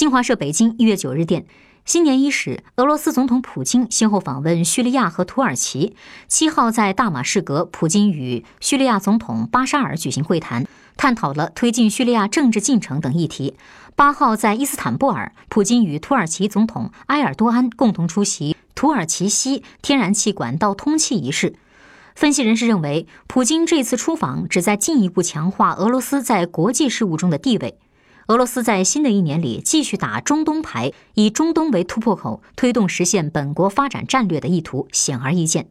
新华社北京一月九日电，新年伊始，俄罗斯总统普京先后访问叙利亚和土耳其。七号在大马士革，普京与叙利亚总统巴沙尔举行会谈，探讨了推进叙利亚政治进程等议题。八号在伊斯坦布尔，普京与土耳其总统埃尔多安共同出席土耳其西天然气管道通气仪式。分析人士认为，普京这次出访旨在进一步强化俄罗斯在国际事务中的地位。俄罗斯在新的一年里继续打中东牌，以中东为突破口，推动实现本国发展战略的意图显而易见。